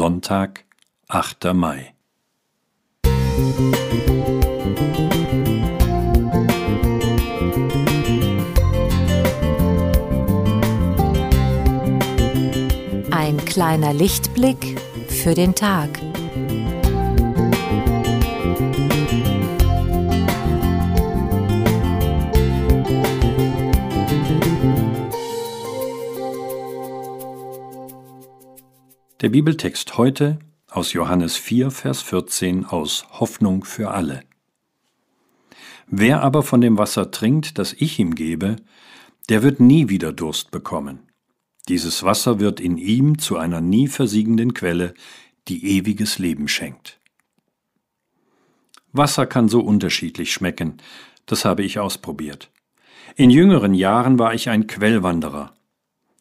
Sonntag, 8. Mai. Ein kleiner Lichtblick für den Tag. Der Bibeltext heute aus Johannes 4, Vers 14 aus Hoffnung für alle. Wer aber von dem Wasser trinkt, das ich ihm gebe, der wird nie wieder Durst bekommen. Dieses Wasser wird in ihm zu einer nie versiegenden Quelle, die ewiges Leben schenkt. Wasser kann so unterschiedlich schmecken, das habe ich ausprobiert. In jüngeren Jahren war ich ein Quellwanderer.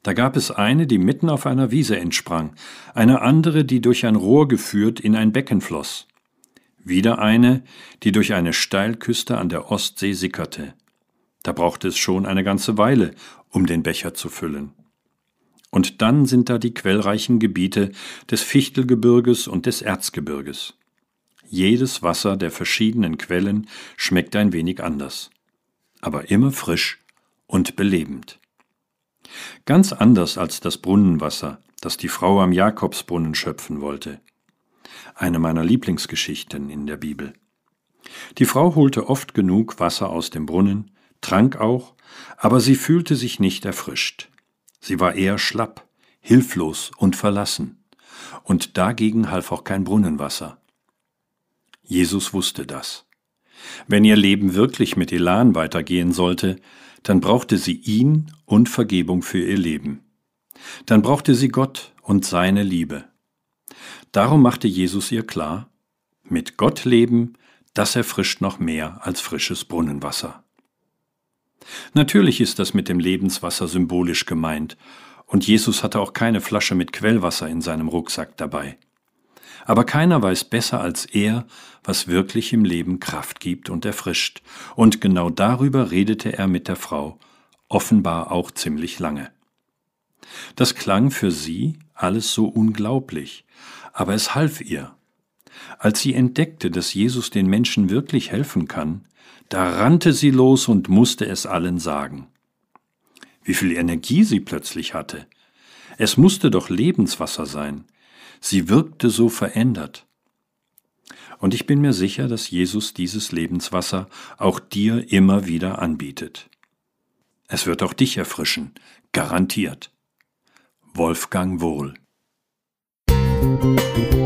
Da gab es eine, die mitten auf einer Wiese entsprang, eine andere, die durch ein Rohr geführt in ein Becken floss, wieder eine, die durch eine Steilküste an der Ostsee sickerte. Da brauchte es schon eine ganze Weile, um den Becher zu füllen. Und dann sind da die quellreichen Gebiete des Fichtelgebirges und des Erzgebirges. Jedes Wasser der verschiedenen Quellen schmeckt ein wenig anders, aber immer frisch und belebend. Ganz anders als das Brunnenwasser, das die Frau am Jakobsbrunnen schöpfen wollte. Eine meiner Lieblingsgeschichten in der Bibel. Die Frau holte oft genug Wasser aus dem Brunnen, trank auch, aber sie fühlte sich nicht erfrischt. Sie war eher schlapp, hilflos und verlassen, und dagegen half auch kein Brunnenwasser. Jesus wusste das. Wenn ihr Leben wirklich mit Elan weitergehen sollte, dann brauchte sie ihn und Vergebung für ihr Leben. Dann brauchte sie Gott und seine Liebe. Darum machte Jesus ihr klar, mit Gott leben, das erfrischt noch mehr als frisches Brunnenwasser. Natürlich ist das mit dem Lebenswasser symbolisch gemeint, und Jesus hatte auch keine Flasche mit Quellwasser in seinem Rucksack dabei. Aber keiner weiß besser als er, was wirklich im Leben Kraft gibt und erfrischt, und genau darüber redete er mit der Frau, offenbar auch ziemlich lange. Das klang für sie alles so unglaublich, aber es half ihr. Als sie entdeckte, dass Jesus den Menschen wirklich helfen kann, da rannte sie los und musste es allen sagen. Wie viel Energie sie plötzlich hatte. Es musste doch Lebenswasser sein, Sie wirkte so verändert. Und ich bin mir sicher, dass Jesus dieses Lebenswasser auch dir immer wieder anbietet. Es wird auch dich erfrischen, garantiert. Wolfgang Wohl Musik